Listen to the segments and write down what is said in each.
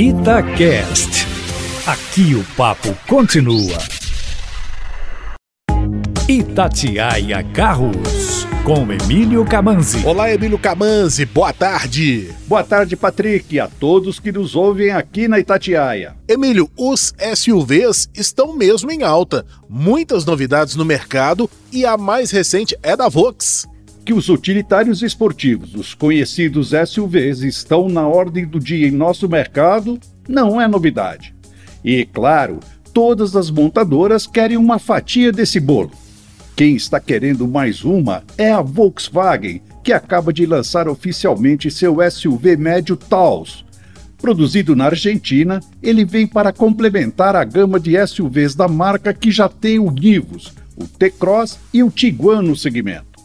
Itacast. Aqui o papo continua. Itatiaia Carros, com Emílio Camanzi. Olá, Emílio Camanzi, boa tarde. Boa tarde, Patrick, e a todos que nos ouvem aqui na Itatiaia. Emílio, os SUVs estão mesmo em alta. Muitas novidades no mercado e a mais recente é da Vox. Que os utilitários esportivos, os conhecidos SUVs, estão na ordem do dia em nosso mercado não é novidade. E, claro, todas as montadoras querem uma fatia desse bolo. Quem está querendo mais uma é a Volkswagen, que acaba de lançar oficialmente seu SUV médio Taos. Produzido na Argentina, ele vem para complementar a gama de SUVs da marca que já tem o Nivus, o T-Cross e o Tiguan no segmento.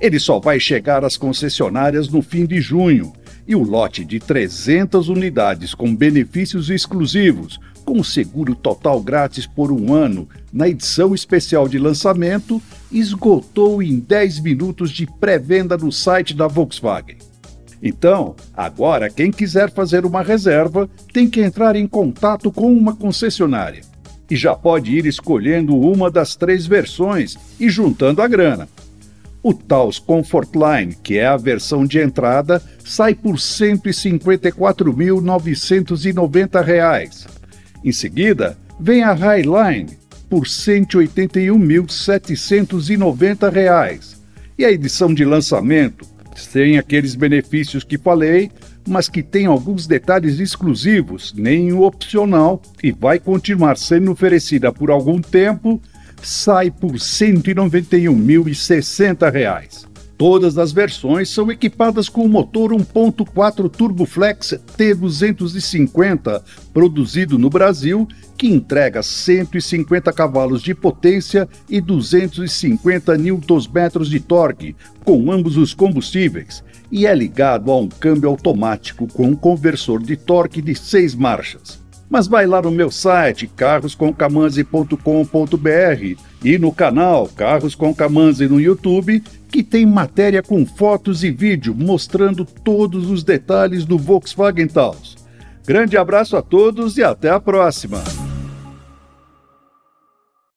Ele só vai chegar às concessionárias no fim de junho e o lote de 300 unidades com benefícios exclusivos, com seguro total grátis por um ano, na edição especial de lançamento, esgotou em 10 minutos de pré-venda no site da Volkswagen. Então, agora quem quiser fazer uma reserva tem que entrar em contato com uma concessionária. E já pode ir escolhendo uma das três versões e juntando a grana. O Taos Comfortline, que é a versão de entrada, sai por R$ 154.990. Em seguida, vem a Highline por R$ 181.790. E a edição de lançamento, sem aqueles benefícios que falei, mas que tem alguns detalhes exclusivos, nem opcional, e vai continuar sendo oferecida por algum tempo sai por R$ 191.060. Todas as versões são equipadas com o motor 1.4 Turboflex T250, produzido no Brasil, que entrega 150 cavalos de potência e 250 Nm de torque, com ambos os combustíveis, e é ligado a um câmbio automático com um conversor de torque de 6 marchas. Mas vai lá no meu site carroscomcamanzi.com.br e no canal Carros com no YouTube, que tem matéria com fotos e vídeo mostrando todos os detalhes do Volkswagen Taos. Grande abraço a todos e até a próxima!